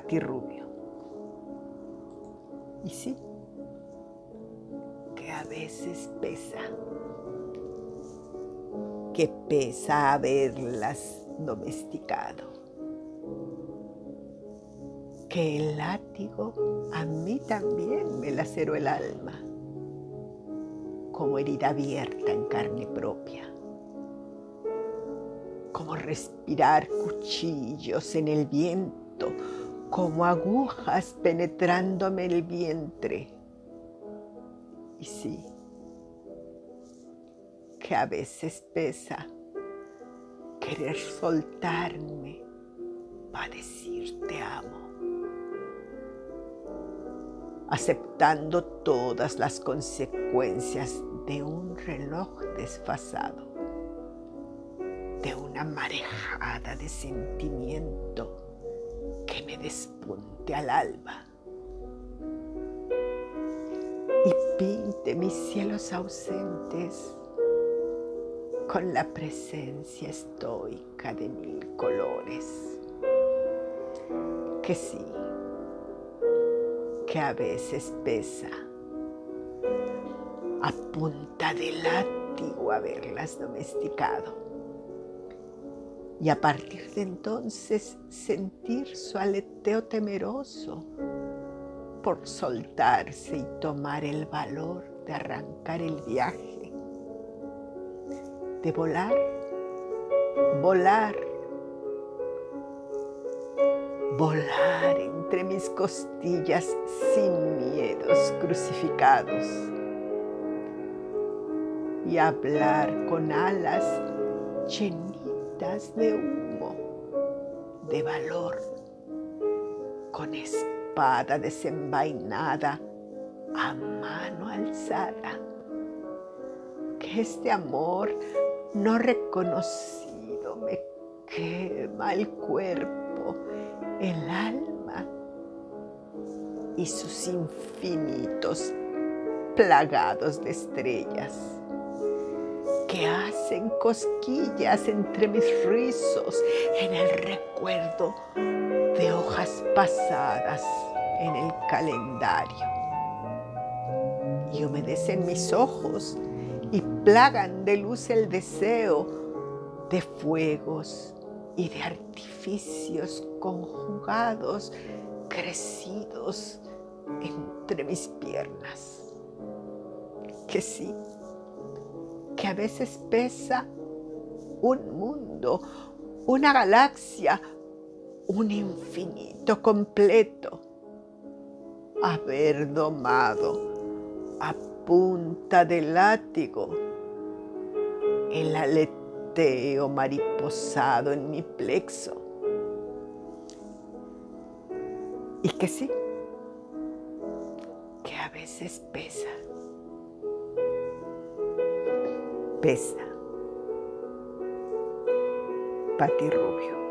Rubio. Y sí, que a veces pesa, que pesa haberlas domesticado, que el látigo a mí también me laceró el alma, como herida abierta en carne propia como respirar cuchillos en el viento, como agujas penetrándome el vientre. Y sí, que a veces pesa querer soltarme para decir te amo, aceptando todas las consecuencias de un reloj desfasado de una marejada de sentimiento que me despunte al alba. Y pinte mis cielos ausentes. Con la presencia estoica de mil colores. Que sí, que a veces pesa. A punta de látigo haberlas domesticado y a partir de entonces sentir su aleteo temeroso por soltarse y tomar el valor de arrancar el viaje, de volar, volar, volar entre mis costillas sin miedos crucificados y hablar con alas llenas de humo, de valor, con espada desenvainada a mano alzada. Que este amor no reconocido me quema el cuerpo, el alma y sus infinitos plagados de estrellas que hacen cosquillas entre mis rizos en el recuerdo de hojas pasadas en el calendario. Y humedecen mis ojos y plagan de luz el deseo de fuegos y de artificios conjugados, crecidos entre mis piernas. Que sí, que a veces pesa un mundo, una galaxia, un infinito completo. Haber domado a punta de látigo el aleteo mariposado en mi plexo. Y que sí, que a veces pesa pesa. Pati Rubio.